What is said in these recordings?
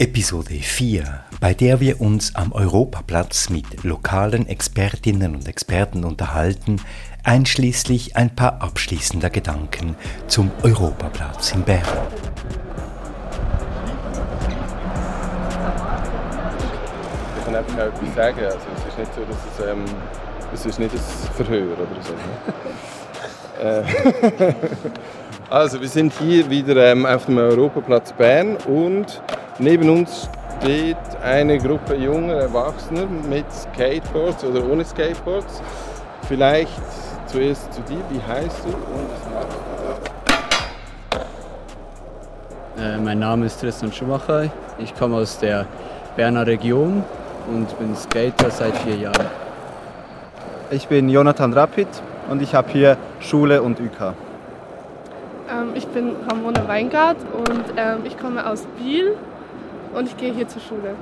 Episode 4, bei der wir uns am Europaplatz mit lokalen Expertinnen und Experten unterhalten, einschließlich ein paar abschließender Gedanken zum Europaplatz in Bern. Ich kann einfach auch etwas sagen. Also, es ist nicht so, dass es, ähm, es ist nicht ein Verhör oder so. Äh, also, wir sind hier wieder ähm, auf dem Europaplatz Bern und Neben uns steht eine Gruppe junger Erwachsener mit Skateboards oder ohne Skateboards. Vielleicht zuerst zu dir, wie heißt du und äh, Mein Name ist Tristan Schumacher. Ich komme aus der Berner Region und bin Skater seit vier Jahren. Ich bin Jonathan Rapid und ich habe hier Schule und UK. Ähm, ich bin Ramona Weingart und ähm, ich komme aus Biel und ich gehe hier zur Schule.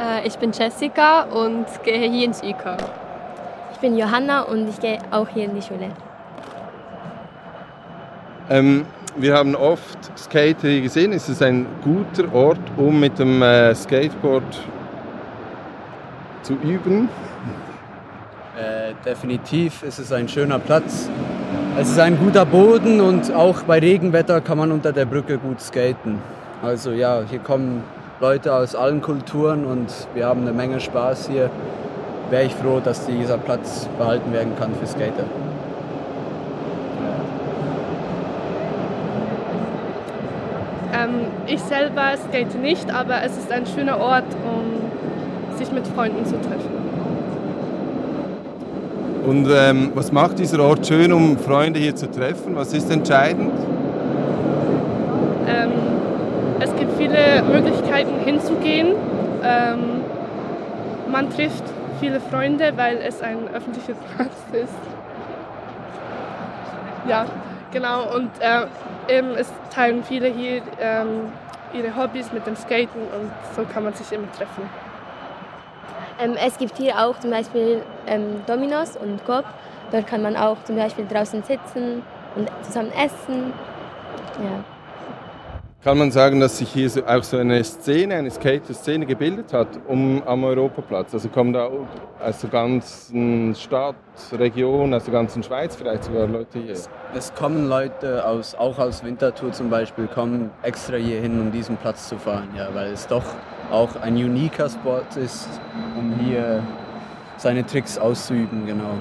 Äh, ich bin Jessica und gehe hier ins UK. Ich bin Johanna und ich gehe auch hier in die Schule. Ähm, wir haben oft Skater hier gesehen. Ist es ein guter Ort, um mit dem äh, Skateboard zu üben? Äh, definitiv ist es ein schöner Platz. Es ist ein guter Boden und auch bei Regenwetter kann man unter der Brücke gut skaten. Also ja, hier kommen Leute aus allen Kulturen und wir haben eine Menge Spaß hier. Wäre ich froh, dass dieser Platz behalten werden kann für Skater. Ähm, ich selber skate nicht, aber es ist ein schöner Ort, um sich mit Freunden zu treffen. Und ähm, was macht dieser Ort schön, um Freunde hier zu treffen? Was ist entscheidend? Ähm, es gibt viele Möglichkeiten hinzugehen. Ähm, man trifft viele Freunde, weil es ein öffentlicher Platz ist. Ja, genau. Und äh, eben, es teilen viele hier ähm, ihre Hobbys mit dem Skaten und so kann man sich immer treffen. Ähm, es gibt hier auch zum Beispiel ähm, Dominos und Coop. Dort kann man auch zum Beispiel draußen sitzen und zusammen essen. Ja. Kann man sagen, dass sich hier auch so eine Szene, eine Skater-Szene gebildet hat um, am Europaplatz? Also kommen da aus der ganzen Stadt, Region, aus der ganzen Schweiz vielleicht sogar Leute hier? Es, es kommen Leute aus, auch aus Winterthur zum Beispiel, kommen extra hier hin, um diesen Platz zu fahren, ja, weil es doch auch ein uniker Sport ist, um hier seine Tricks auszuüben, genau.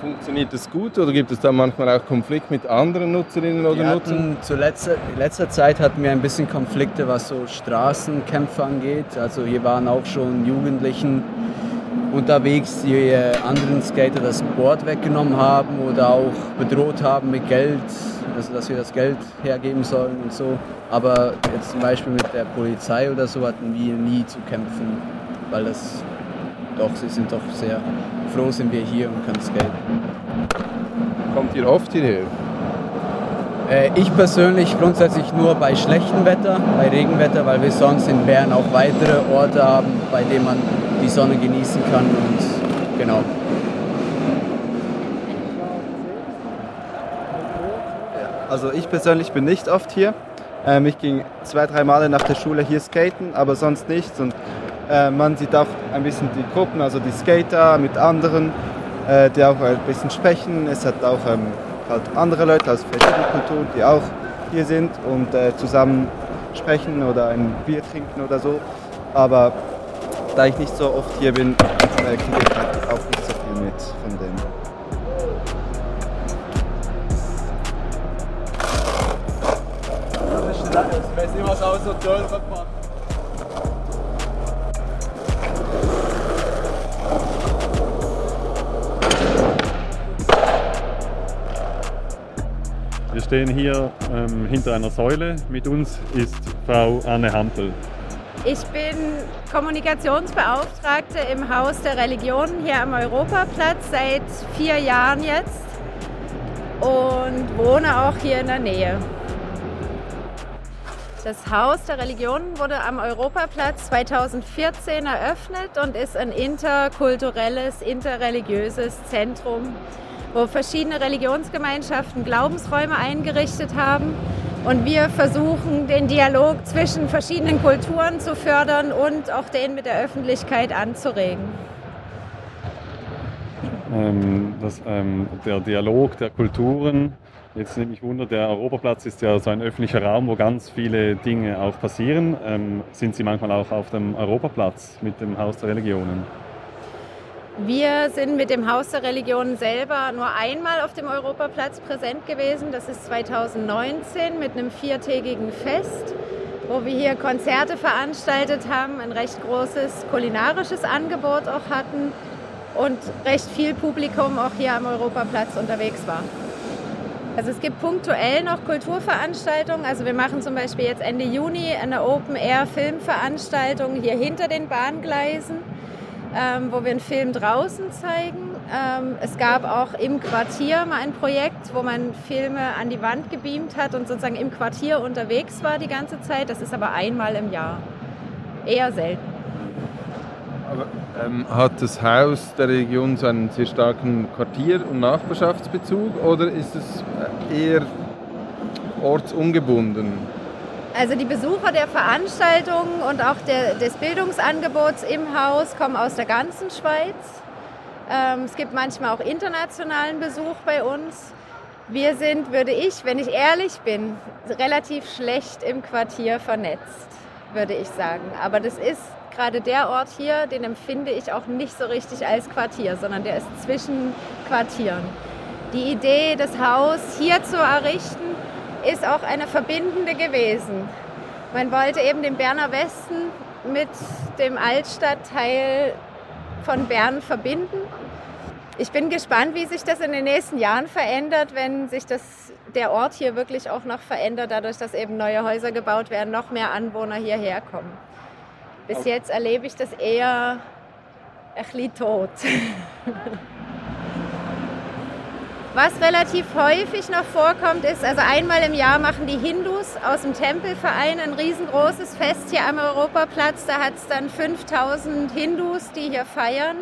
Funktioniert das gut oder gibt es da manchmal auch Konflikt mit anderen Nutzerinnen oder wir Nutzern? Zu letzter, letzter Zeit hatten wir ein bisschen Konflikte, was so Straßenkämpfe angeht. Also hier waren auch schon Jugendlichen unterwegs, die anderen Skater das Board weggenommen haben oder auch bedroht haben mit Geld, also dass wir das Geld hergeben sollen und so. Aber jetzt zum Beispiel mit der Polizei oder so hatten wir nie zu kämpfen, weil das doch, sie sind doch sehr froh, sind wir hier und können skaten. Kommt ihr oft hierher? Äh, ich persönlich grundsätzlich nur bei schlechtem Wetter, bei Regenwetter, weil wir sonst in Bern auch weitere Orte haben, bei denen man die Sonne genießen kann und genau. Also ich persönlich bin nicht oft hier. Ähm, ich ging zwei, drei Male nach der Schule hier skaten, aber sonst nichts. Und äh, man sieht auch ein bisschen die Gruppen, also die Skater mit anderen, äh, die auch ein bisschen sprechen. Es hat auch ähm, halt andere Leute aus verschiedenen Kulturen, die auch hier sind und äh, zusammen sprechen oder ein Bier trinken oder so. Aber da ich nicht so oft hier bin, äh, kriege ich halt auch nicht so viel mit von dem. Nicht, was auch so toll gemacht. Stehen hier ähm, hinter einer Säule. Mit uns ist Frau Anne Hampel. Ich bin Kommunikationsbeauftragte im Haus der Religionen hier am Europaplatz seit vier Jahren jetzt und wohne auch hier in der Nähe. Das Haus der Religionen wurde am Europaplatz 2014 eröffnet und ist ein interkulturelles, interreligiöses Zentrum, wo verschiedene Religionsgemeinschaften Glaubensräume eingerichtet haben und wir versuchen, den Dialog zwischen verschiedenen Kulturen zu fördern und auch den mit der Öffentlichkeit anzuregen. Ähm, das, ähm, der Dialog der Kulturen, jetzt nehme ich Wunder, der Europaplatz ist ja so ein öffentlicher Raum, wo ganz viele Dinge auch passieren. Ähm, sind Sie manchmal auch auf dem Europaplatz mit dem Haus der Religionen? Wir sind mit dem Haus der Religionen selber nur einmal auf dem Europaplatz präsent gewesen. Das ist 2019 mit einem viertägigen Fest, wo wir hier Konzerte veranstaltet haben, ein recht großes kulinarisches Angebot auch hatten und recht viel Publikum auch hier am Europaplatz unterwegs war. Also es gibt punktuell noch Kulturveranstaltungen. Also wir machen zum Beispiel jetzt Ende Juni eine Open-Air-Filmveranstaltung hier hinter den Bahngleisen ähm, wo wir einen Film draußen zeigen. Ähm, es gab auch im Quartier mal ein Projekt, wo man Filme an die Wand gebeamt hat und sozusagen im Quartier unterwegs war die ganze Zeit. Das ist aber einmal im Jahr. Eher selten. Aber, ähm, hat das Haus der Region so einen sehr starken Quartier- und Nachbarschaftsbezug oder ist es eher ortsungebunden? Also die Besucher der Veranstaltungen und auch der, des Bildungsangebots im Haus kommen aus der ganzen Schweiz. Ähm, es gibt manchmal auch internationalen Besuch bei uns. Wir sind, würde ich, wenn ich ehrlich bin, relativ schlecht im Quartier vernetzt, würde ich sagen. Aber das ist gerade der Ort hier, den empfinde ich auch nicht so richtig als Quartier, sondern der ist zwischen Quartieren. Die Idee, das Haus hier zu errichten, ist auch eine verbindende gewesen. Man wollte eben den Berner Westen mit dem Altstadtteil von Bern verbinden. Ich bin gespannt, wie sich das in den nächsten Jahren verändert, wenn sich das, der Ort hier wirklich auch noch verändert, dadurch, dass eben neue Häuser gebaut werden, noch mehr Anwohner hierher kommen. Bis jetzt erlebe ich das eher ein bisschen tot. Was relativ häufig noch vorkommt, ist, also einmal im Jahr machen die Hindus aus dem Tempelverein ein riesengroßes Fest hier am Europaplatz. Da hat es dann 5000 Hindus, die hier feiern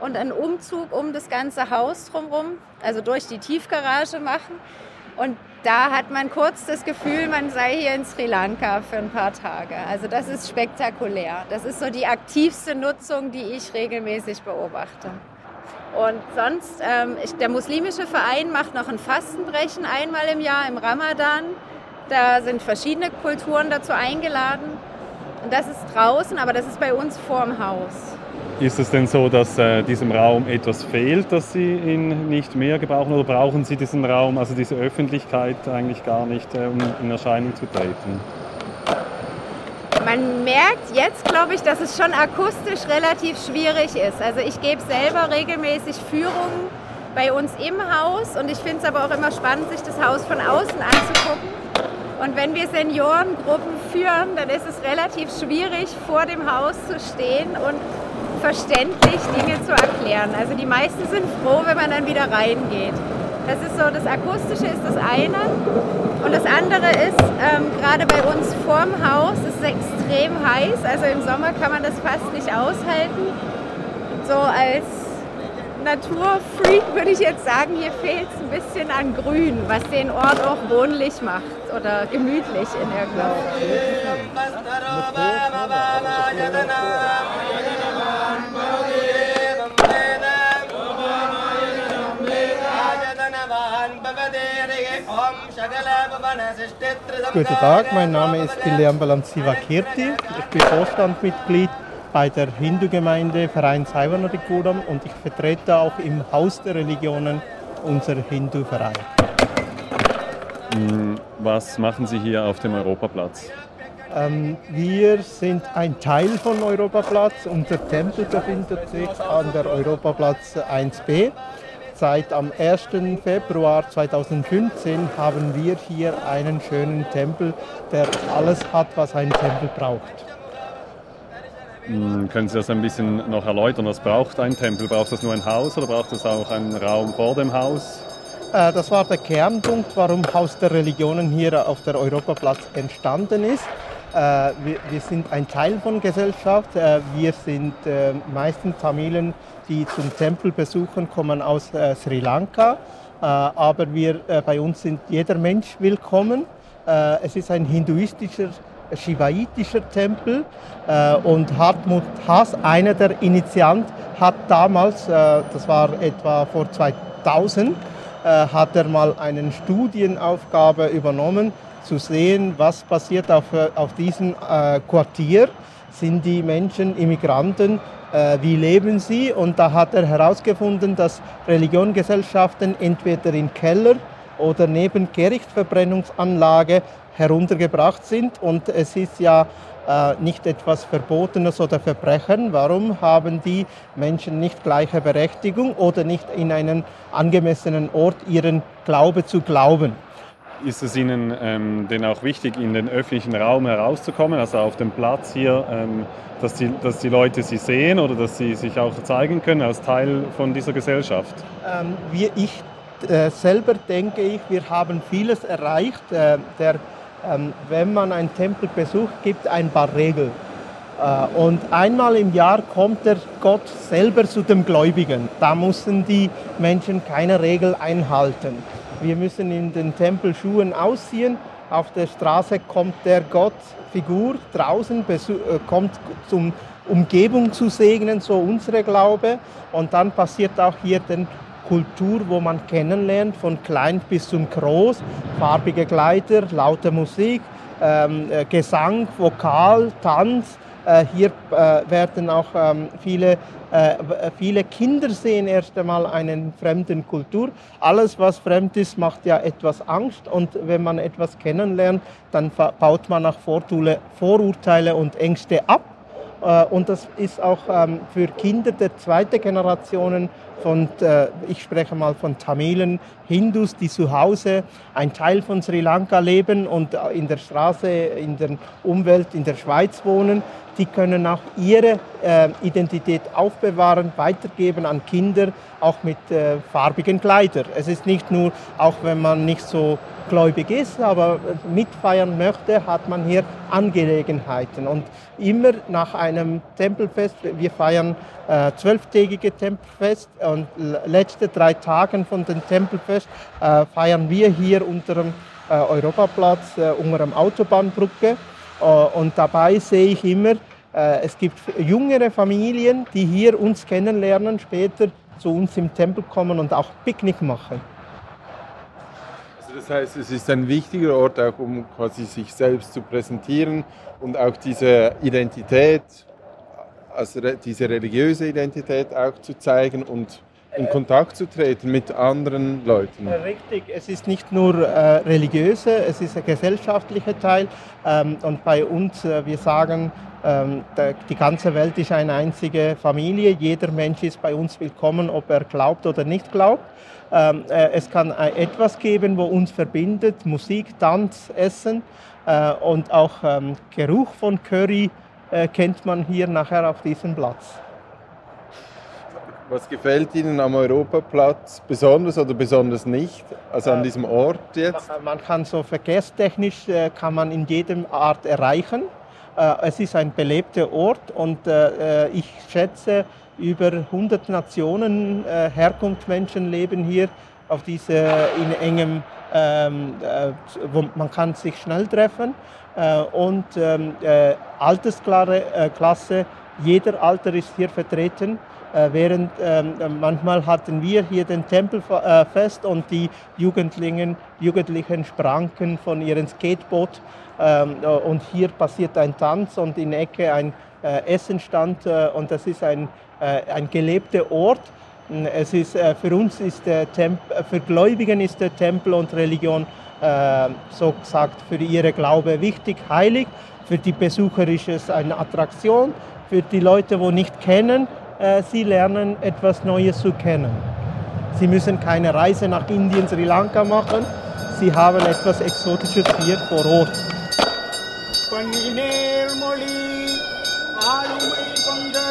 und einen Umzug um das ganze Haus drumherum, also durch die Tiefgarage machen. Und da hat man kurz das Gefühl, man sei hier in Sri Lanka für ein paar Tage. Also das ist spektakulär. Das ist so die aktivste Nutzung, die ich regelmäßig beobachte. Und sonst, ähm, ich, der muslimische Verein macht noch ein Fastenbrechen einmal im Jahr im Ramadan. Da sind verschiedene Kulturen dazu eingeladen. Und das ist draußen, aber das ist bei uns vorm Haus. Ist es denn so, dass äh, diesem Raum etwas fehlt, dass Sie ihn nicht mehr gebrauchen oder brauchen Sie diesen Raum, also diese Öffentlichkeit eigentlich gar nicht, äh, um in Erscheinung zu treten? Man merkt jetzt, glaube ich, dass es schon akustisch relativ schwierig ist. Also ich gebe selber regelmäßig Führungen bei uns im Haus und ich finde es aber auch immer spannend, sich das Haus von außen anzugucken. Und wenn wir Seniorengruppen führen, dann ist es relativ schwierig, vor dem Haus zu stehen und verständlich Dinge zu erklären. Also die meisten sind froh, wenn man dann wieder reingeht. Das ist so, das Akustische ist das eine. Und das andere ist, ähm, gerade bei uns vorm Haus ist es extrem heiß. Also im Sommer kann man das fast nicht aushalten. So als Naturfreak würde ich jetzt sagen, hier fehlt es ein bisschen an Grün, was den Ort auch wohnlich macht oder gemütlich in irgendeiner Guten Tag, mein Name ist Guilherme Balanziva Kirti. Ich bin Vorstandsmitglied bei der Hindu-Gemeinde Verein Saivanadikudam und ich vertrete auch im Haus der Religionen unser Hindu-Verein. Hm, was machen Sie hier auf dem Europaplatz? Ähm, wir sind ein Teil von Europaplatz. Unser Tempel befindet sich an der Europaplatz 1b seit am 1. Februar 2015 haben wir hier einen schönen Tempel, der alles hat, was ein Tempel braucht. Hm, können Sie das ein bisschen noch erläutern? Was braucht ein Tempel? Braucht das nur ein Haus oder braucht es auch einen Raum vor dem Haus? Äh, das war der Kernpunkt, warum Haus der Religionen hier auf der Europaplatz entstanden ist. Äh, wir sind ein Teil von Gesellschaft. Äh, wir sind meistens Tamilen, die zum Tempel besuchen, kommen aus Sri Lanka. Aber wir, bei uns sind jeder Mensch willkommen. Es ist ein hinduistischer Shivaitischer Tempel äh, und Hartmut Haas, einer der Initianten, hat damals, äh, das war etwa vor 2000, äh, hat er mal eine Studienaufgabe übernommen, zu sehen, was passiert auf, auf diesem äh, Quartier. Sind die Menschen Immigranten? Äh, wie leben sie? Und da hat er herausgefunden, dass Religiongesellschaften entweder in Keller oder neben Gerichtsverbrennungsanlage heruntergebracht sind. Und es ist ja äh, nicht etwas Verbotenes oder Verbrechen. Warum haben die Menschen nicht gleiche Berechtigung oder nicht in einen angemessenen Ort ihren Glaube zu glauben? Ist es Ihnen ähm, denn auch wichtig, in den öffentlichen Raum herauszukommen, also auf dem Platz hier, ähm, dass, die, dass die Leute Sie sehen oder dass Sie sich auch zeigen können als Teil von dieser Gesellschaft? Ähm, wir, ich äh, selber denke ich, wir haben vieles erreicht. Äh, der ähm, wenn man einen Tempel besucht, gibt ein paar Regeln. Äh, und einmal im Jahr kommt der Gott selber zu dem Gläubigen. Da müssen die Menschen keine Regel einhalten. Wir müssen in den Tempel Schuhen ausziehen. Auf der Straße kommt der Gottfigur draußen, äh, kommt zum Umgebung zu segnen, so unsere Glaube. Und dann passiert auch hier den Kultur, wo man kennenlernt, von klein bis zum groß, farbige Kleider, laute Musik, ähm, äh, Gesang, Vokal, Tanz. Äh, hier äh, werden auch ähm, viele, äh, viele Kinder sehen erst einmal eine fremde Kultur. Alles, was fremd ist, macht ja etwas Angst und wenn man etwas kennenlernt, dann baut man auch Vorurteile und Ängste ab. Und das ist auch ähm, für Kinder der zweiten Generationen von, ich spreche mal von Tamilen, Hindus, die zu Hause ein Teil von Sri Lanka leben und in der Straße, in der Umwelt in der Schweiz wohnen, die können auch ihre äh, Identität aufbewahren, weitergeben an Kinder, auch mit äh, farbigen Kleidern. Es ist nicht nur, auch wenn man nicht so gläubig ist, aber mitfeiern möchte, hat man hier Angelegenheiten. Und immer nach einem Tempelfest, wir feiern äh, zwölftägige Tempelfest und letzte drei Tage von dem Tempelfest äh, feiern wir hier unter dem äh, Europaplatz, äh, unter dem Autobahnbrücke. Äh, und dabei sehe ich immer, äh, es gibt jüngere Familien, die hier uns kennenlernen, später zu uns im Tempel kommen und auch Picknick machen. Also das heißt, es ist ein wichtiger Ort, auch um quasi sich selbst zu präsentieren und auch diese Identität, also diese religiöse Identität auch zu zeigen und in Kontakt zu treten mit anderen Leuten. Richtig, es ist nicht nur äh, religiöse, es ist ein gesellschaftlicher Teil. Ähm, und bei uns, äh, wir sagen, ähm, die ganze Welt ist eine einzige Familie. Jeder Mensch ist bei uns willkommen, ob er glaubt oder nicht glaubt. Ähm, äh, es kann äh, etwas geben, wo uns verbindet, Musik, Tanz, Essen äh, und auch ähm, Geruch von Curry kennt man hier nachher auf diesem Platz. Was gefällt Ihnen am Europaplatz besonders oder besonders nicht? Also an äh, diesem Ort jetzt? Man kann so verkehrstechnisch äh, kann man in jedem Art erreichen. Äh, es ist ein belebter Ort und ich schätze, über 100 Nationen Herkunftsmenschen leben hier auf diese in engem, ähm, wo man kann sich schnell treffen und ähm, Altersklasse, jeder Alter ist hier vertreten. Äh, während ähm, manchmal hatten wir hier den Tempelfest äh, und die Jugendlichen, Jugendlichen sprangen von ihrem Skateboard ähm, äh, und hier passiert ein Tanz und in der Ecke ein Essenstand und das ist ein, ein gelebter Ort. Es ist, für uns ist der Tempel, für Gläubigen ist der Tempel und Religion so gesagt für ihre Glaube wichtig, heilig. Für die Besucher ist es eine Attraktion. Für die Leute, die nicht kennen, sie lernen etwas Neues zu kennen. Sie müssen keine Reise nach Indien, Sri Lanka machen. Sie haben etwas Exotisches hier vor Ort. ஆளுமை கொண்டரோ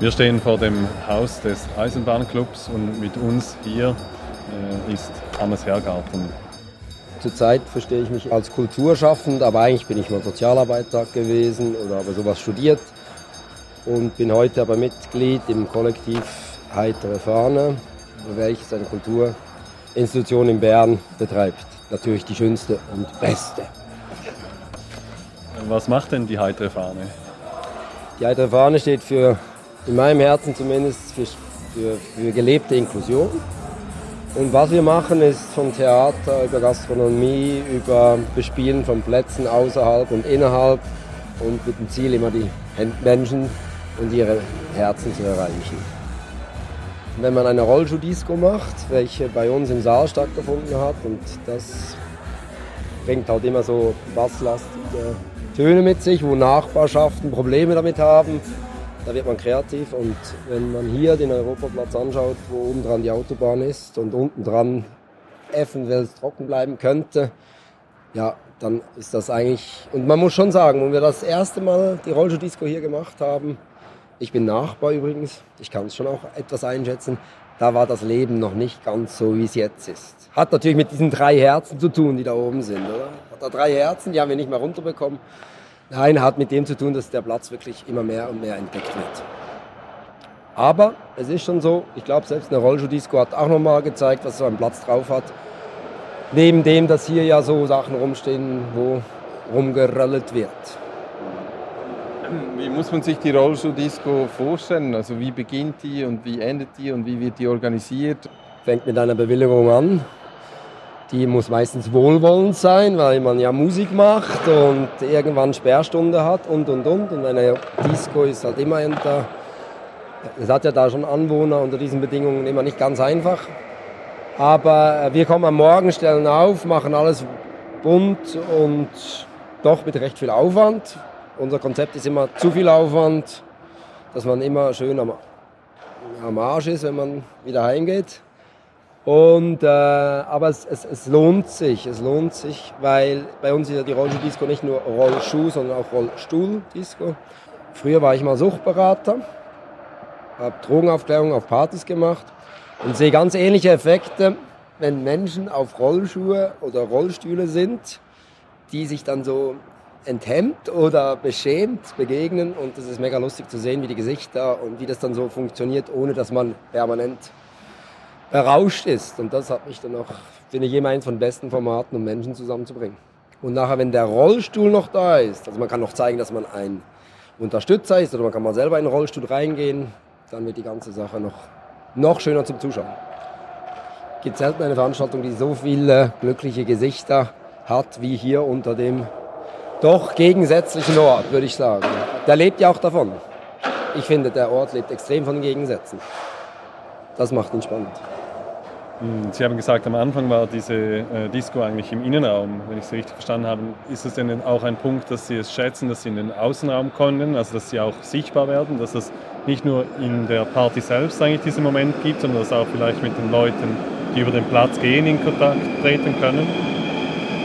Wir stehen vor dem Haus des Eisenbahnclubs und mit uns hier äh, ist Hannes Hergarten. Zurzeit verstehe ich mich als Kulturschaffend, aber eigentlich bin ich mal Sozialarbeiter gewesen oder habe sowas studiert und bin heute aber Mitglied im Kollektiv Heitere Fahne, welches eine Kulturinstitution in Bern betreibt. Natürlich die schönste und beste. Was macht denn die Heitere Fahne? Die Heitere Fahne steht für, in meinem Herzen zumindest, für, für, für gelebte Inklusion. Und was wir machen, ist vom Theater über Gastronomie, über Bespielen von Plätzen außerhalb und innerhalb und mit dem Ziel, immer die Menschen und ihre Herzen zu erreichen. Wenn man eine Rollschuh-Disco macht, welche bei uns im Saal stattgefunden hat, und das bringt halt immer so basslastige Töne mit sich, wo Nachbarschaften Probleme damit haben, da wird man kreativ und wenn man hier den Europaplatz anschaut, wo oben dran die Autobahn ist und unten dran eventuell trocken bleiben könnte, ja, dann ist das eigentlich, und man muss schon sagen, wenn wir das erste Mal die Rollschuh-Disco hier gemacht haben, ich bin Nachbar übrigens, ich kann es schon auch etwas einschätzen, da war das Leben noch nicht ganz so, wie es jetzt ist. Hat natürlich mit diesen drei Herzen zu tun, die da oben sind, oder? Hat da drei Herzen, die haben wir nicht mehr runterbekommen. Nein, hat mit dem zu tun, dass der Platz wirklich immer mehr und mehr entdeckt wird. Aber es ist schon so, ich glaube, selbst eine Rollschuh-Disco hat auch nochmal gezeigt, was so ein Platz drauf hat. Neben dem, dass hier ja so Sachen rumstehen, wo rumgerollt wird. Wie muss man sich die Rollschuh-Disco vorstellen? Also wie beginnt die und wie endet die und wie wird die organisiert? Fängt mit einer Bewilligung an. Die muss meistens wohlwollend sein, weil man ja Musik macht und irgendwann Sperrstunde hat und und und. Und eine Disco ist halt immer hinter. Es hat ja da schon Anwohner unter diesen Bedingungen immer nicht ganz einfach. Aber wir kommen am Morgen, stellen auf, machen alles bunt und doch mit recht viel Aufwand. Unser Konzept ist immer zu viel Aufwand, dass man immer schön am, am Arsch ist, wenn man wieder heimgeht. Und, äh, aber es, es, es, lohnt sich, es lohnt sich, weil bei uns ist ja die Rollschuh-Disco nicht nur Rollschuh, sondern auch Rollstuhl-Disco. Früher war ich mal Suchtberater, habe Drogenaufklärung auf Partys gemacht und sehe ganz ähnliche Effekte, wenn Menschen auf Rollschuhe oder Rollstühle sind, die sich dann so enthemmt oder beschämt begegnen und es ist mega lustig zu sehen, wie die Gesichter und wie das dann so funktioniert, ohne dass man permanent berauscht ist. Und das hat mich dann auch, finde ich, immer eins von besten Formaten, um Menschen zusammenzubringen. Und nachher, wenn der Rollstuhl noch da ist, also man kann noch zeigen, dass man ein Unterstützer ist oder man kann mal selber in den Rollstuhl reingehen, dann wird die ganze Sache noch, noch schöner zum Zuschauen. Es gibt selten eine Veranstaltung, die so viele glückliche Gesichter hat wie hier unter dem doch gegensätzlichen Ort, würde ich sagen. Der lebt ja auch davon. Ich finde, der Ort lebt extrem von Gegensätzen. Das macht ihn spannend. Sie haben gesagt, am Anfang war diese äh, Disco eigentlich im Innenraum, wenn ich es richtig verstanden habe. Ist es denn auch ein Punkt, dass Sie es schätzen, dass Sie in den Außenraum kommen, also dass Sie auch sichtbar werden, dass es nicht nur in der Party selbst eigentlich diesen Moment gibt, sondern dass auch vielleicht mit den Leuten, die über den Platz gehen, in Kontakt treten können?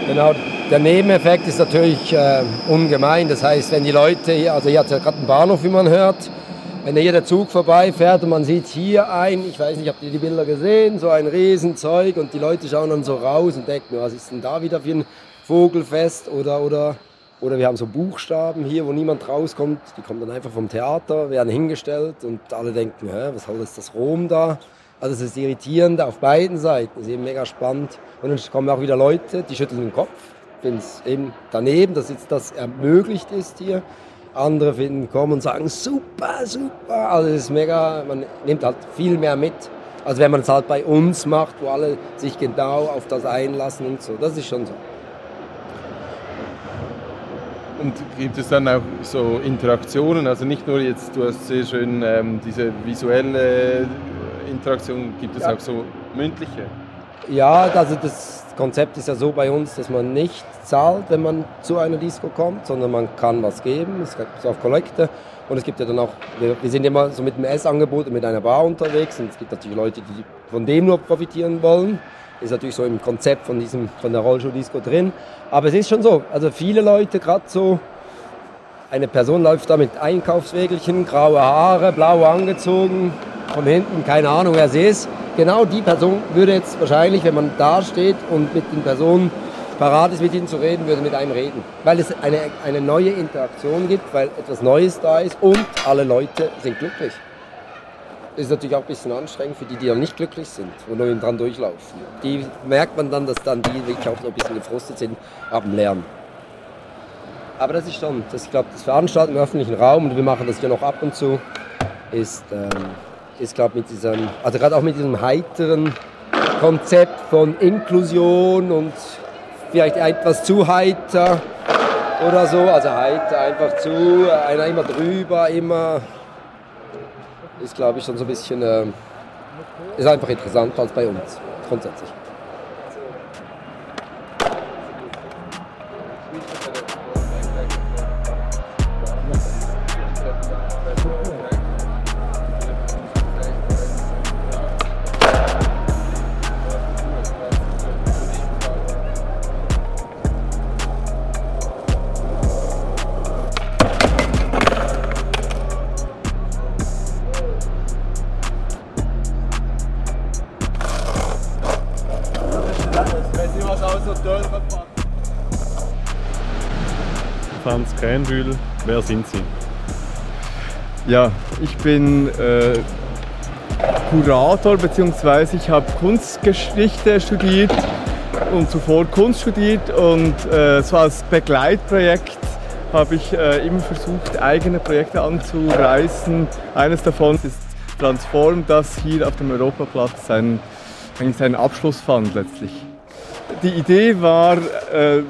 Genau, der Nebeneffekt ist natürlich äh, ungemein. Das heißt, wenn die Leute also hier hat es ja gerade einen Bahnhof, wie man hört, wenn hier der Zug vorbeifährt und man sieht hier ein, ich weiß nicht, habt ihr die Bilder gesehen, so ein Riesenzeug und die Leute schauen dann so raus und denken, was ist denn da wieder für ein Vogelfest oder, oder, oder wir haben so Buchstaben hier, wo niemand rauskommt, die kommen dann einfach vom Theater, werden hingestellt und alle denken, Hä, was soll das, das Rom da? Also es ist irritierend auf beiden Seiten, das ist eben mega spannend. Und dann kommen auch wieder Leute, die schütteln den Kopf, finden es eben daneben, dass jetzt das ermöglicht ist hier. Andere finden, kommen und sagen, super, super. Also es ist mega, man nimmt halt viel mehr mit, Also wenn man es halt bei uns macht, wo alle sich genau auf das einlassen und so, das ist schon so. Und gibt es dann auch so Interaktionen? Also nicht nur jetzt, du hast sehr schön ähm, diese visuelle Interaktion, gibt es ja. auch so mündliche? Ja, also das Konzept ist ja so bei uns, dass man nicht zahlt, wenn man zu einer Disco kommt, sondern man kann was geben. Es gibt auch Kollekte. Und es gibt ja dann auch, wir, wir sind immer so mit einem Essangebot und mit einer Bar unterwegs. Und es gibt natürlich Leute, die von dem nur profitieren wollen. Ist natürlich so im Konzept von, diesem, von der Rollschuh-Disco drin. Aber es ist schon so, also viele Leute, gerade so, eine Person läuft da mit Einkaufswägelchen, graue Haare, blau angezogen, von hinten, keine Ahnung, wer sie ist. Genau die Person würde jetzt wahrscheinlich, wenn man da steht und mit den Personen parat ist, mit ihnen zu reden, würde mit einem reden. Weil es eine, eine neue Interaktion gibt, weil etwas Neues da ist und alle Leute sind glücklich. Das ist natürlich auch ein bisschen anstrengend für die, die dann nicht glücklich sind und nur dran durchlaufen. Die merkt man dann, dass dann die wirklich auch so ein bisschen gefrustet sind am Lernen. Aber das ist schon, das, ich glaube, das Veranstalten im öffentlichen Raum, und wir machen das ja noch ab und zu, ist, ähm, ist glaube mit diesem, also gerade auch mit diesem heiteren Konzept von Inklusion und vielleicht etwas zu heiter oder so, also heiter einfach zu, einer immer drüber, immer. Ist, glaube ich, schon so ein bisschen, äh, ist einfach interessanter als bei uns, grundsätzlich. Wer sind Sie? Ja, ich bin äh, Kurator bzw. ich habe Kunstgeschichte studiert und zuvor Kunst studiert und äh, so als Begleitprojekt habe ich äh, immer versucht, eigene Projekte anzureißen. Eines davon ist Transform, das hier auf dem Europaplatz seinen, seinen Abschluss fand letztlich. Die Idee war, äh,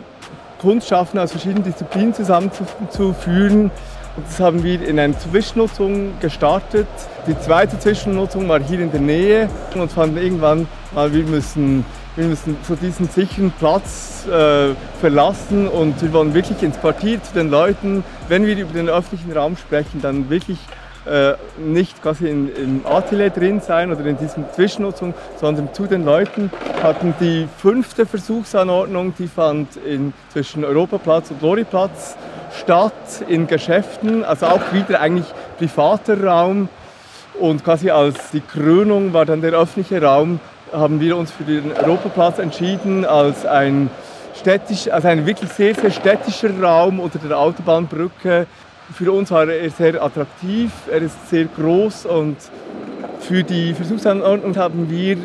Kunstschaffende aus verschiedenen Disziplinen zusammenzuführen. Und das haben wir in einer Zwischennutzung gestartet. Die zweite Zwischennutzung war hier in der Nähe und fanden irgendwann mal, wir müssen, wir müssen so diesen sicheren Platz äh, verlassen und wir wollen wirklich ins Quartier zu den Leuten, wenn wir über den öffentlichen Raum sprechen, dann wirklich äh, nicht quasi in, im Atelier drin sein oder in diesem Zwischennutzung, sondern zu den Leuten. Hatten die fünfte Versuchsanordnung, die fand in, zwischen Europaplatz und Loriplatz statt, in Geschäften, also auch wieder eigentlich privater Raum. Und quasi als die Krönung war dann der öffentliche Raum, haben wir uns für den Europaplatz entschieden als ein städtisch, also ein wirklich sehr, sehr städtischer Raum unter der Autobahnbrücke für uns war er sehr attraktiv, er ist sehr groß und für die Versuchsanordnung haben wir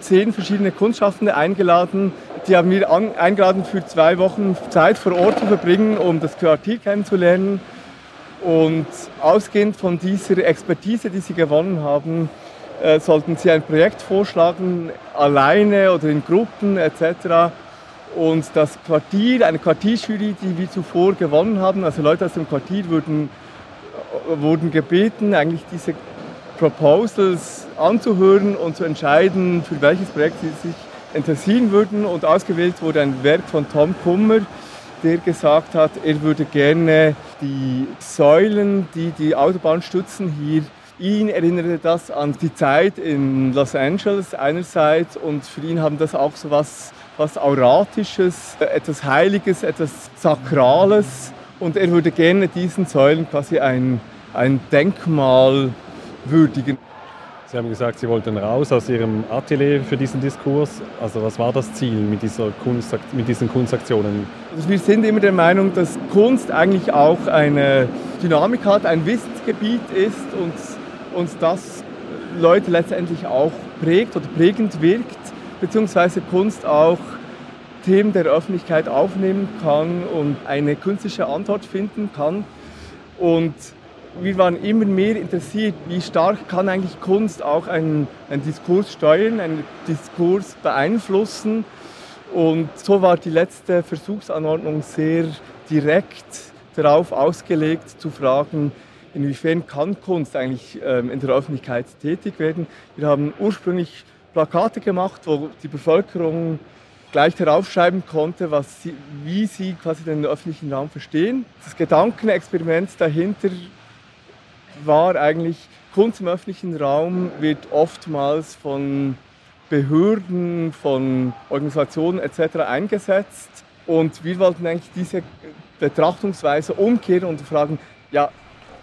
zehn verschiedene Kunstschaffende eingeladen. Die haben wir eingeladen für zwei Wochen Zeit vor Ort zu verbringen, um das Quartier kennenzulernen. Und ausgehend von dieser Expertise, die sie gewonnen haben, äh, sollten sie ein Projekt vorschlagen, alleine oder in Gruppen etc., und das Quartier, eine Quartierjury, die wir zuvor gewonnen haben, also Leute aus dem Quartier wurden, wurden gebeten, eigentlich diese Proposals anzuhören und zu entscheiden, für welches Projekt sie sich interessieren würden. Und ausgewählt wurde ein Werk von Tom Kummer, der gesagt hat, er würde gerne die Säulen, die die Autobahn stützen, hier Ihn erinnerte das an die Zeit in Los Angeles einerseits und für ihn haben das auch so was was Auratisches, etwas Heiliges, etwas Sakrales. Und er würde gerne diesen Säulen quasi ein, ein Denkmal würdigen. Sie haben gesagt, Sie wollten raus aus Ihrem Atelier für diesen Diskurs. Also was war das Ziel mit, dieser Kunst, mit diesen Kunstaktionen? Also wir sind immer der Meinung, dass Kunst eigentlich auch eine Dynamik hat, ein Wissensgebiet ist und, und das Leute letztendlich auch prägt oder prägend wirkt beziehungsweise Kunst auch Themen der Öffentlichkeit aufnehmen kann und eine künstliche Antwort finden kann. Und wir waren immer mehr interessiert, wie stark kann eigentlich Kunst auch einen, einen Diskurs steuern, einen Diskurs beeinflussen. Und so war die letzte Versuchsanordnung sehr direkt darauf ausgelegt, zu fragen, inwiefern kann Kunst eigentlich ähm, in der Öffentlichkeit tätig werden. Wir haben ursprünglich Plakate gemacht, wo die Bevölkerung gleich heraufschreiben konnte, was sie, wie sie quasi den öffentlichen Raum verstehen. Das Gedankenexperiment dahinter war eigentlich, Kunst im öffentlichen Raum wird oftmals von Behörden, von Organisationen etc. eingesetzt. Und wir wollten eigentlich diese Betrachtungsweise umkehren und fragen, ja,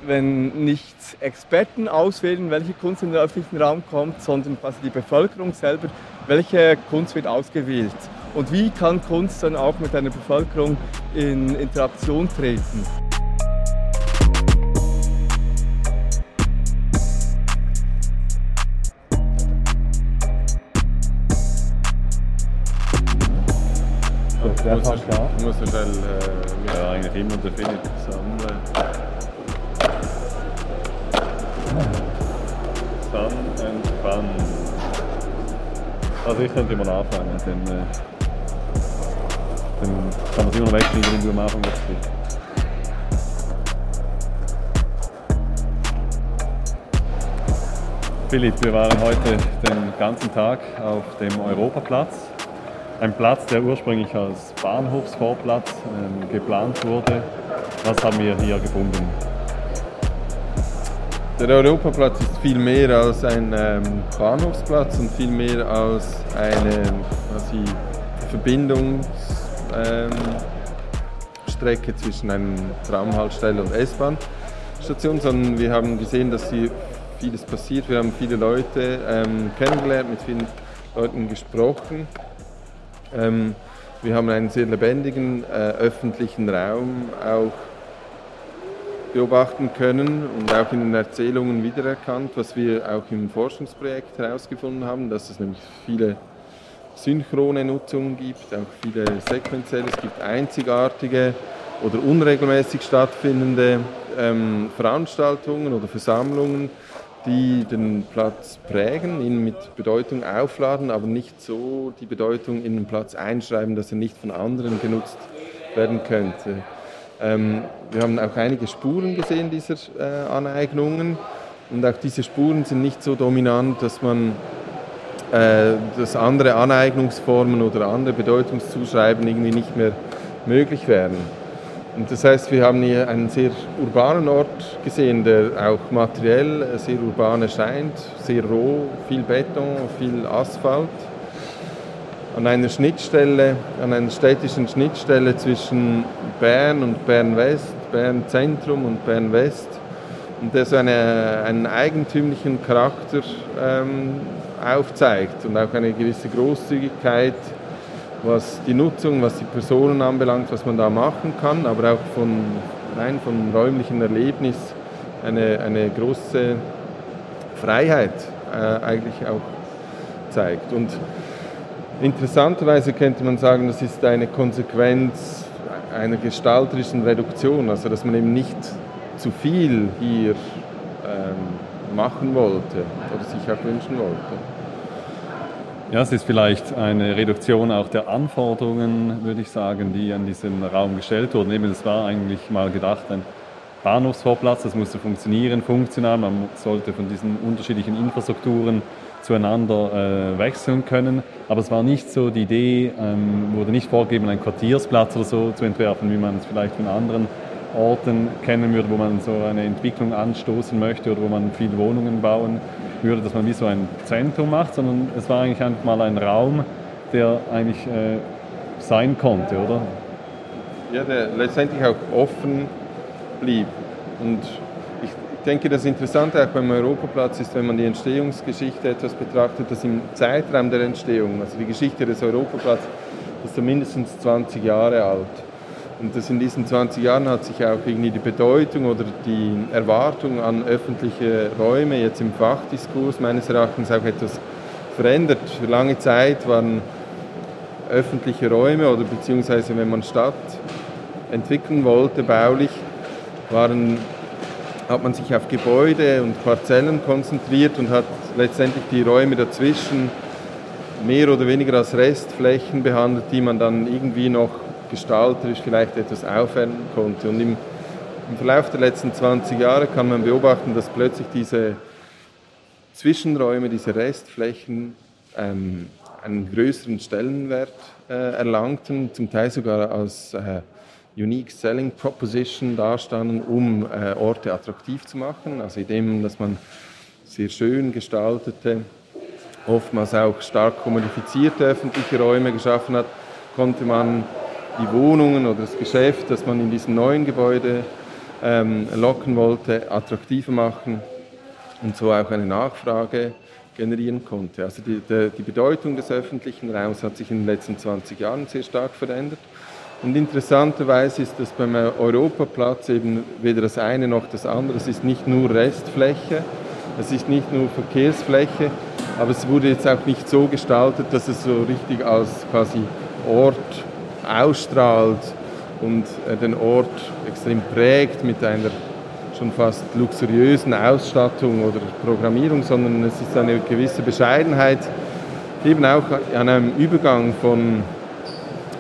wenn nicht Experten auswählen, welche Kunst in den öffentlichen Raum kommt, sondern quasi die Bevölkerung selber, welche Kunst wird ausgewählt. Und wie kann Kunst dann auch mit einer Bevölkerung in Interaktion treten? Der muss, klar. muss er schnell, äh, ja, eigentlich immer der Philipp sammeln. Sun and Fun. Also ich könnte immer anfangen, dann, äh, dann kann man es immer noch wegschneiden, wenn du am Anfang bist. Philipp, wir waren heute den ganzen Tag auf dem Europaplatz ein Platz, der ursprünglich als Bahnhofsvorplatz ähm, geplant wurde. Was haben wir hier gefunden? Der Europaplatz ist viel mehr als ein ähm, Bahnhofsplatz und viel mehr als eine quasi Verbindungsstrecke ähm, zwischen einer Tramhaltestelle und S-Bahn-Station, sondern wir haben gesehen, dass hier vieles passiert. Wir haben viele Leute ähm, kennengelernt, mit vielen Leuten gesprochen ähm, wir haben einen sehr lebendigen äh, öffentlichen Raum auch beobachten können und auch in den Erzählungen wiedererkannt, was wir auch im Forschungsprojekt herausgefunden haben, dass es nämlich viele synchrone Nutzungen gibt, auch viele sequenzielle, es gibt einzigartige oder unregelmäßig stattfindende ähm, Veranstaltungen oder Versammlungen, die den Platz prägen, ihn mit Bedeutung aufladen, aber nicht so die Bedeutung in den Platz einschreiben, dass er nicht von anderen genutzt werden könnte. Ähm, wir haben auch einige Spuren gesehen dieser äh, Aneignungen und auch diese Spuren sind nicht so dominant, dass man äh, dass andere Aneignungsformen oder andere Bedeutungszuschreiben irgendwie nicht mehr möglich wären. Und das heißt, wir haben hier einen sehr urbanen Ort gesehen, der auch materiell sehr urban erscheint, sehr roh, viel Beton, viel Asphalt. An einer Schnittstelle, an einer städtischen Schnittstelle zwischen Bern und Bern-West, Bern-Zentrum und Bern-West. Und der so eine, einen eigentümlichen Charakter ähm, aufzeigt und auch eine gewisse Großzügigkeit was die Nutzung, was die Personen anbelangt, was man da machen kann, aber auch von, rein vom räumlichen Erlebnis eine, eine große Freiheit äh, eigentlich auch zeigt. Und interessanterweise könnte man sagen, das ist eine Konsequenz einer gestalterischen Reduktion, also dass man eben nicht zu viel hier ähm, machen wollte oder sich auch wünschen wollte. Ja, es ist vielleicht eine Reduktion auch der Anforderungen, würde ich sagen, die an diesen Raum gestellt wurden. Eben, es war eigentlich mal gedacht, ein Bahnhofsvorplatz, das musste funktionieren, funktional, man sollte von diesen unterschiedlichen Infrastrukturen zueinander äh, wechseln können. Aber es war nicht so, die Idee ähm, wurde nicht vorgegeben, einen Quartiersplatz oder so zu entwerfen, wie man es vielleicht von anderen Orten kennen würde, wo man so eine Entwicklung anstoßen möchte oder wo man viele Wohnungen bauen würde, dass man wie so ein Zentrum macht, sondern es war eigentlich einfach mal ein Raum, der eigentlich äh, sein konnte, oder? Ja, der letztendlich auch offen blieb. Und ich denke, das Interessante auch beim Europaplatz ist, wenn man die Entstehungsgeschichte etwas betrachtet, dass im Zeitraum der Entstehung, also die Geschichte des Europaplatzes, ist er mindestens 20 Jahre alt. Und das in diesen 20 Jahren hat sich auch irgendwie die Bedeutung oder die Erwartung an öffentliche Räume jetzt im Fachdiskurs meines Erachtens auch etwas verändert. Für lange Zeit waren öffentliche Räume oder beziehungsweise wenn man Stadt entwickeln wollte, baulich, waren hat man sich auf Gebäude und Parzellen konzentriert und hat letztendlich die Räume dazwischen mehr oder weniger als Restflächen behandelt, die man dann irgendwie noch gestalterisch vielleicht etwas aufwenden konnte. Und im, im Verlauf der letzten 20 Jahre kann man beobachten, dass plötzlich diese Zwischenräume, diese Restflächen ähm, einen größeren Stellenwert äh, erlangten, zum Teil sogar als äh, Unique Selling Proposition dastanden, um äh, Orte attraktiv zu machen. Also indem, dass man sehr schön gestaltete, oftmals auch stark kommodifizierte öffentliche Räume geschaffen hat, konnte man die Wohnungen oder das Geschäft, das man in diesem neuen Gebäude ähm, locken wollte, attraktiver machen und so auch eine Nachfrage generieren konnte. Also die, die, die Bedeutung des öffentlichen Raums hat sich in den letzten 20 Jahren sehr stark verändert. Und interessanterweise ist das beim Europaplatz eben weder das eine noch das andere. Es ist nicht nur Restfläche, es ist nicht nur Verkehrsfläche, aber es wurde jetzt auch nicht so gestaltet, dass es so richtig als quasi Ort ausstrahlt und äh, den Ort extrem prägt mit einer schon fast luxuriösen Ausstattung oder Programmierung, sondern es ist eine gewisse Bescheidenheit, eben auch an einem Übergang von,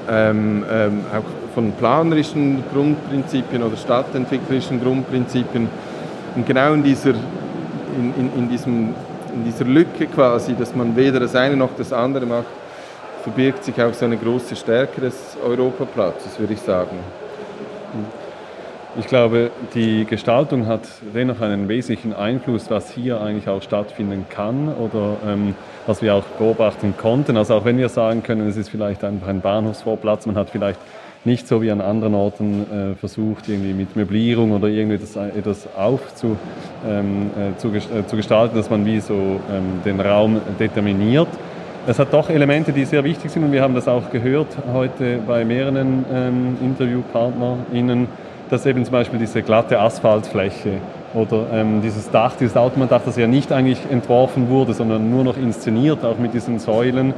ähm, ähm, auch von planerischen Grundprinzipien oder stadtentwicklerischen Grundprinzipien. Und genau in dieser, in, in, in, diesem, in dieser Lücke quasi, dass man weder das eine noch das andere macht, verbirgt sich auch so eine große Stärke des Europaplatzes, würde ich sagen. Ich glaube, die Gestaltung hat dennoch einen wesentlichen Einfluss, was hier eigentlich auch stattfinden kann oder ähm, was wir auch beobachten konnten. Also auch wenn wir sagen können, es ist vielleicht einfach ein Bahnhofsvorplatz, man hat vielleicht nicht so wie an anderen Orten äh, versucht, irgendwie mit Möblierung oder irgendwie das, etwas aufzu, ähm, äh, zu, äh, dass man wie so ähm, den Raum determiniert. Es hat doch Elemente, die sehr wichtig sind und wir haben das auch gehört heute bei mehreren ähm, InterviewpartnerInnen, dass eben zum Beispiel diese glatte Asphaltfläche oder ähm, dieses Dach, dieses Automatdach, das ja nicht eigentlich entworfen wurde, sondern nur noch inszeniert, auch mit diesen Säulen,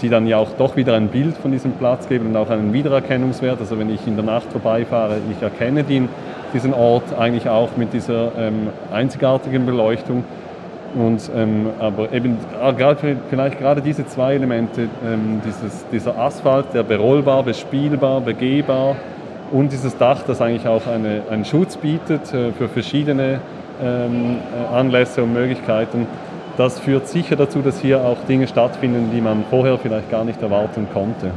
die dann ja auch doch wieder ein Bild von diesem Platz geben und auch einen Wiedererkennungswert. Also wenn ich in der Nacht vorbeifahre, ich erkenne den, diesen Ort eigentlich auch mit dieser ähm, einzigartigen Beleuchtung. Und, ähm, aber eben ah, vielleicht gerade diese zwei Elemente, ähm, dieses, dieser Asphalt, der berollbar, bespielbar, begehbar, und dieses Dach, das eigentlich auch eine, einen Schutz bietet äh, für verschiedene ähm, äh, Anlässe und Möglichkeiten, das führt sicher dazu, dass hier auch Dinge stattfinden, die man vorher vielleicht gar nicht erwarten konnte.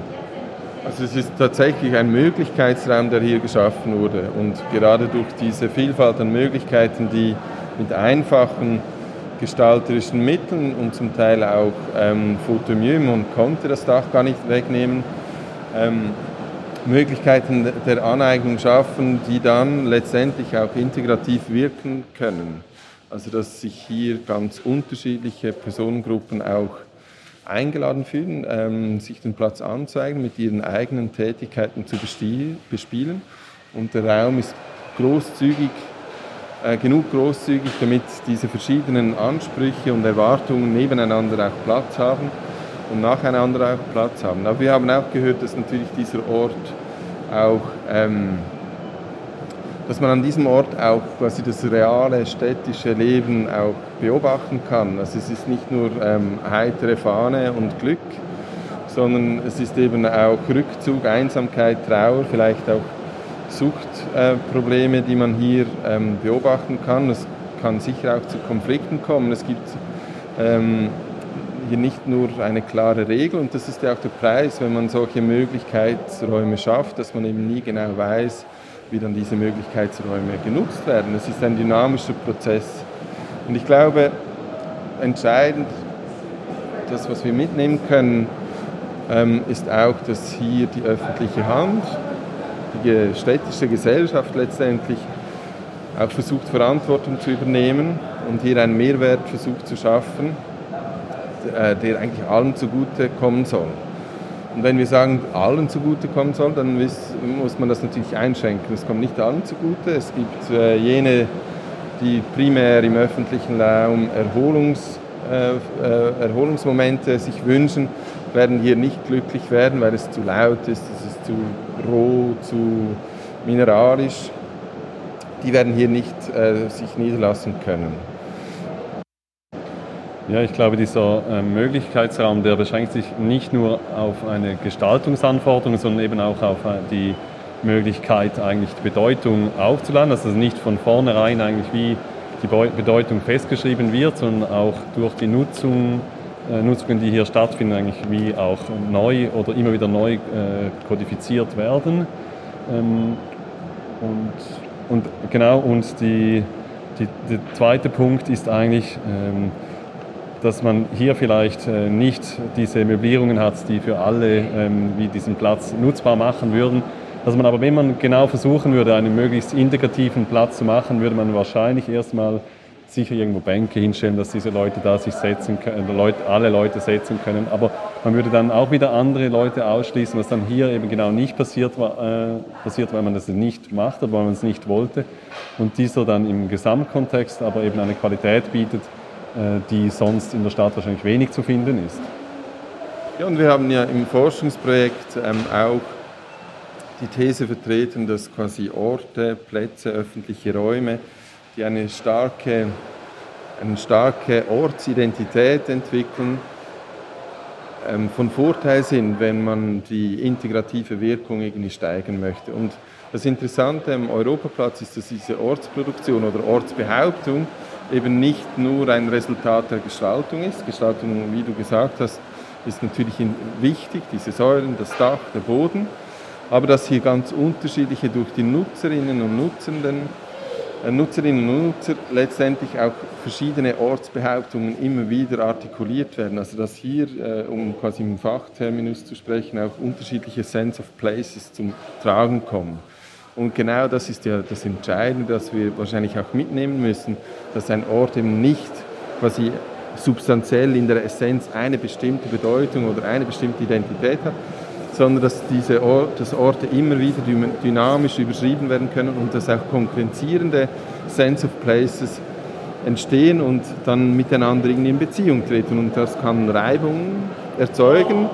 Also es ist tatsächlich ein Möglichkeitsraum, der hier geschaffen wurde. Und gerade durch diese Vielfalt an Möglichkeiten, die mit einfachen gestalterischen Mitteln und zum Teil auch ähm, Photomieux, man konnte das Dach gar nicht wegnehmen, ähm, Möglichkeiten der Aneignung schaffen, die dann letztendlich auch integrativ wirken können. Also dass sich hier ganz unterschiedliche Personengruppen auch eingeladen fühlen, ähm, sich den Platz anzeigen, mit ihren eigenen Tätigkeiten zu bespielen. Und der Raum ist großzügig, äh, genug großzügig, damit diese verschiedenen Ansprüche und Erwartungen nebeneinander auch Platz haben und nacheinander auch Platz haben. Aber wir haben auch gehört, dass natürlich dieser Ort auch, ähm, dass man an diesem Ort auch quasi das reale städtische Leben auch beobachten kann. Also es ist nicht nur ähm, heitere Fahne und Glück, sondern es ist eben auch Rückzug, Einsamkeit, Trauer, vielleicht auch Suchtprobleme, äh, die man hier ähm, beobachten kann. Es kann sicher auch zu Konflikten kommen. Es gibt ähm, hier nicht nur eine klare Regel und das ist ja auch der Preis, wenn man solche Möglichkeitsräume schafft, dass man eben nie genau weiß, wie dann diese Möglichkeitsräume genutzt werden. Es ist ein dynamischer Prozess. Und ich glaube, entscheidend, das, was wir mitnehmen können, ähm, ist auch, dass hier die öffentliche Hand, die städtische Gesellschaft letztendlich auch versucht, Verantwortung zu übernehmen und hier einen Mehrwert versucht zu schaffen äh, der eigentlich allen zugute kommen soll. Und wenn wir sagen, allen zugute kommen soll, dann muss man das natürlich einschränken. Es kommt nicht allen zugute. Es gibt äh, jene, die primär im öffentlichen Raum Erholungs, äh, äh, Erholungsmomente sich wünschen, werden hier nicht glücklich werden, weil es zu laut ist, es ist zu roh, zu mineralisch. die werden hier nicht äh, sich niederlassen können. Ja, ich glaube, dieser äh, Möglichkeitsraum, der beschränkt sich nicht nur auf eine Gestaltungsanforderung, sondern eben auch auf äh, die Möglichkeit, eigentlich die Bedeutung aufzuladen, dass es nicht von vornherein eigentlich wie die Bedeutung festgeschrieben wird, sondern auch durch die Nutzung, äh, Nutzungen, die hier stattfinden, eigentlich wie auch neu oder immer wieder neu äh, kodifiziert werden. Ähm, und, und genau, und die, die, der zweite Punkt ist eigentlich, ähm, dass man hier vielleicht äh, nicht diese Möblierungen hat, die für alle ähm, wie diesen Platz nutzbar machen würden. Dass man aber, wenn man genau versuchen würde, einen möglichst integrativen Platz zu machen, würde man wahrscheinlich erstmal sicher irgendwo Bänke hinstellen, dass diese Leute da sich setzen können, Leute, alle Leute setzen können. Aber man würde dann auch wieder andere Leute ausschließen, was dann hier eben genau nicht passiert, äh, passiert weil man das nicht macht oder weil man es nicht wollte. Und dieser dann im Gesamtkontext aber eben eine Qualität bietet, äh, die sonst in der Stadt wahrscheinlich wenig zu finden ist. Ja, und wir haben ja im Forschungsprojekt ähm, auch die These vertreten, dass quasi Orte, Plätze, öffentliche Räume, die eine starke, eine starke Ortsidentität entwickeln, ähm, von Vorteil sind, wenn man die integrative Wirkung irgendwie steigern möchte. Und das Interessante am Europaplatz ist, dass diese Ortsproduktion oder Ortsbehauptung eben nicht nur ein Resultat der Gestaltung ist. Gestaltung, wie du gesagt hast, ist natürlich wichtig, diese Säulen, das Dach, der Boden, aber dass hier ganz unterschiedliche durch die Nutzerinnen und Nutzenden, äh, Nutzerinnen und Nutzer letztendlich auch verschiedene Ortsbehauptungen immer wieder artikuliert werden. Also dass hier, äh, um quasi im Fachterminus zu sprechen, auch unterschiedliche Sense of Places zum Tragen kommen. Und genau das ist ja das Entscheidende, das wir wahrscheinlich auch mitnehmen müssen, dass ein Ort eben nicht quasi substanziell in der Essenz eine bestimmte Bedeutung oder eine bestimmte Identität hat, sondern dass diese Ort, dass Orte immer wieder dynamisch überschrieben werden können und dass auch konkurrenzierende Sense of Places entstehen und dann miteinander in Beziehung treten. Und das kann Reibungen erzeugen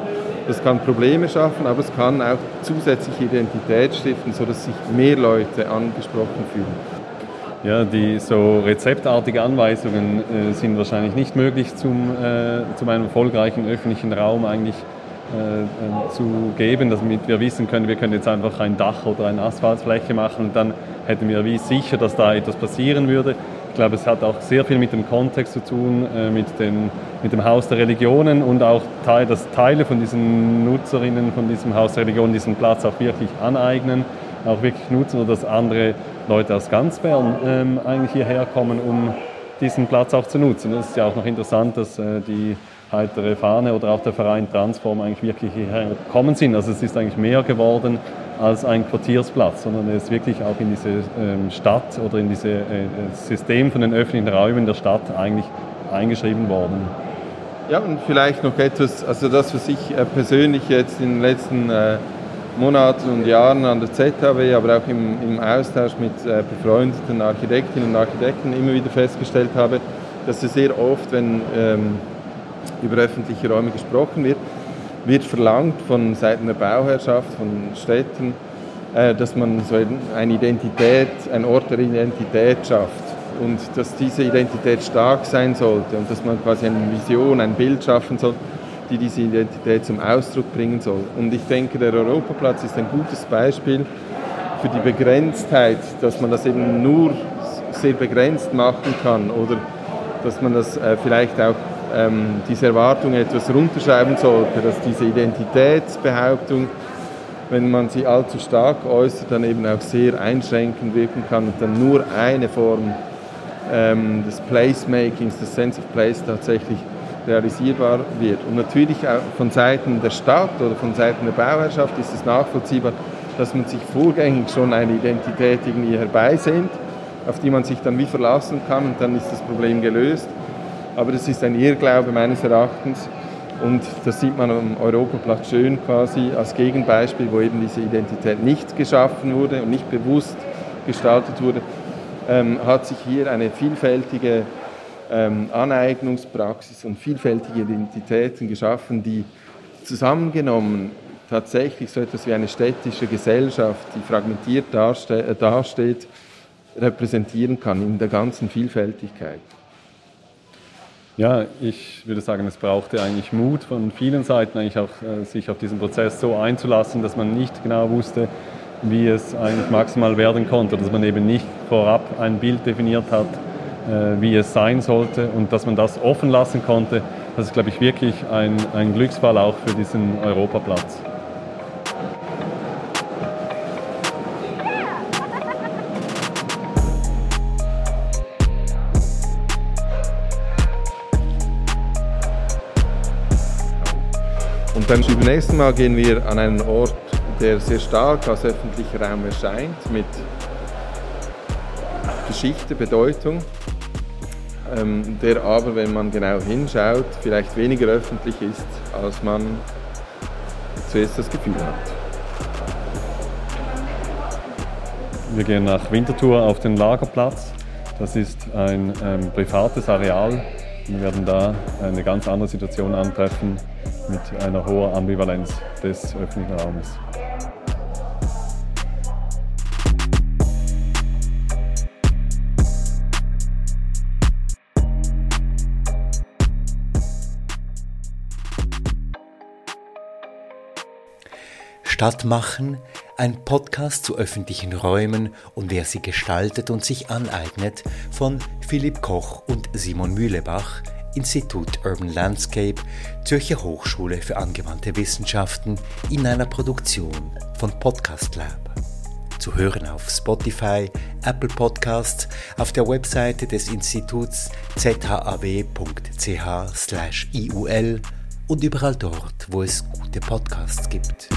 das kann Probleme schaffen, aber es kann auch zusätzliche Identität stiften, sodass sich mehr Leute angesprochen fühlen. Ja, die so rezeptartige Anweisungen äh, sind wahrscheinlich nicht möglich, zum, äh, zum einem erfolgreichen öffentlichen Raum eigentlich äh, äh, zu geben, damit wir wissen können, wir können jetzt einfach ein Dach oder eine Asphaltfläche machen und dann hätten wir wie sicher, dass da etwas passieren würde. Ich glaube, es hat auch sehr viel mit dem Kontext zu tun, äh, mit, den, mit dem Haus der Religionen und auch Teil, dass Teile von diesen Nutzerinnen von diesem Haus der Religionen diesen Platz auch wirklich aneignen, auch wirklich nutzen oder dass andere Leute aus ganz Bern ähm, eigentlich hierher kommen, um diesen Platz auch zu nutzen. Es ist ja auch noch interessant, dass äh, die heitere Fahne oder auch der Verein Transform eigentlich wirklich hierher gekommen sind. Also es ist eigentlich mehr geworden als ein Quartiersplatz, sondern er ist wirklich auch in diese ähm, Stadt oder in dieses äh, System von den öffentlichen Räumen der Stadt eigentlich eingeschrieben worden. Ja, und vielleicht noch etwas, also das, was ich äh, persönlich jetzt in den letzten äh, Monaten und Jahren an der ZHW, aber auch im, im Austausch mit befreundeten Architektinnen und Architekten immer wieder festgestellt habe, dass es sehr oft, wenn ähm, über öffentliche Räume gesprochen wird, wird verlangt von Seiten der Bauherrschaft, von Städten, äh, dass man so eine Identität, ein Ort der Identität schafft und dass diese Identität stark sein sollte und dass man quasi eine Vision, ein Bild schaffen soll, die diese Identität zum Ausdruck bringen soll. Und ich denke, der Europaplatz ist ein gutes Beispiel für die Begrenztheit, dass man das eben nur sehr begrenzt machen kann oder dass man das äh, vielleicht auch ähm, diese Erwartung etwas runterschreiben sollte, dass diese Identitätsbehauptung, wenn man sie allzu stark äußert, dann eben auch sehr einschränkend wirken kann und dann nur eine Form ähm, des Placemakings, des Sense of Place tatsächlich realisierbar wird. Und natürlich auch von Seiten der Stadt oder von Seiten der Bauherrschaft ist es nachvollziehbar, dass man sich vorgängig schon eine Identität irgendwie herbeisehnt, auf die man sich dann wie verlassen kann und dann ist das Problem gelöst. Aber das ist ein Irrglaube meines Erachtens. Und das sieht man am Europaplatz schön quasi als Gegenbeispiel, wo eben diese Identität nicht geschaffen wurde und nicht bewusst gestaltet wurde, ähm, hat sich hier eine vielfältige ähm, Aneignungspraxis und vielfältige Identitäten geschaffen, die zusammengenommen tatsächlich so etwas wie eine städtische Gesellschaft, die fragmentiert dasteht, repräsentieren kann in der ganzen Vielfältigkeit. Ja, ich würde sagen, es brauchte eigentlich Mut von vielen Seiten, eigentlich auch äh, sich auf diesen Prozess so einzulassen, dass man nicht genau wusste, wie es eigentlich maximal werden konnte, dass man eben nicht vorab ein Bild definiert hat, äh, wie es sein sollte und dass man das offen lassen konnte. Das ist, glaube ich, wirklich ein, ein Glücksfall auch für diesen Europaplatz. Und beim nächsten Mal gehen wir an einen Ort, der sehr stark als öffentlicher Raum erscheint, mit Geschichte, Bedeutung, ähm, der aber, wenn man genau hinschaut, vielleicht weniger öffentlich ist, als man zuerst das Gefühl hat. Wir gehen nach Winterthur auf den Lagerplatz. Das ist ein ähm, privates Areal. Wir werden da eine ganz andere Situation antreffen mit einer hohen Ambivalenz des öffentlichen Raumes. Stadtmachen, ein Podcast zu öffentlichen Räumen und wer sie gestaltet und sich aneignet von Philipp Koch und Simon Mühlebach, Institut Urban Landscape, Zürcher Hochschule für angewandte Wissenschaften in einer Produktion von Podcast Lab. Zu hören auf Spotify, Apple Podcasts, auf der Webseite des Instituts zhaw.ch/iul und überall dort, wo es gute Podcasts gibt.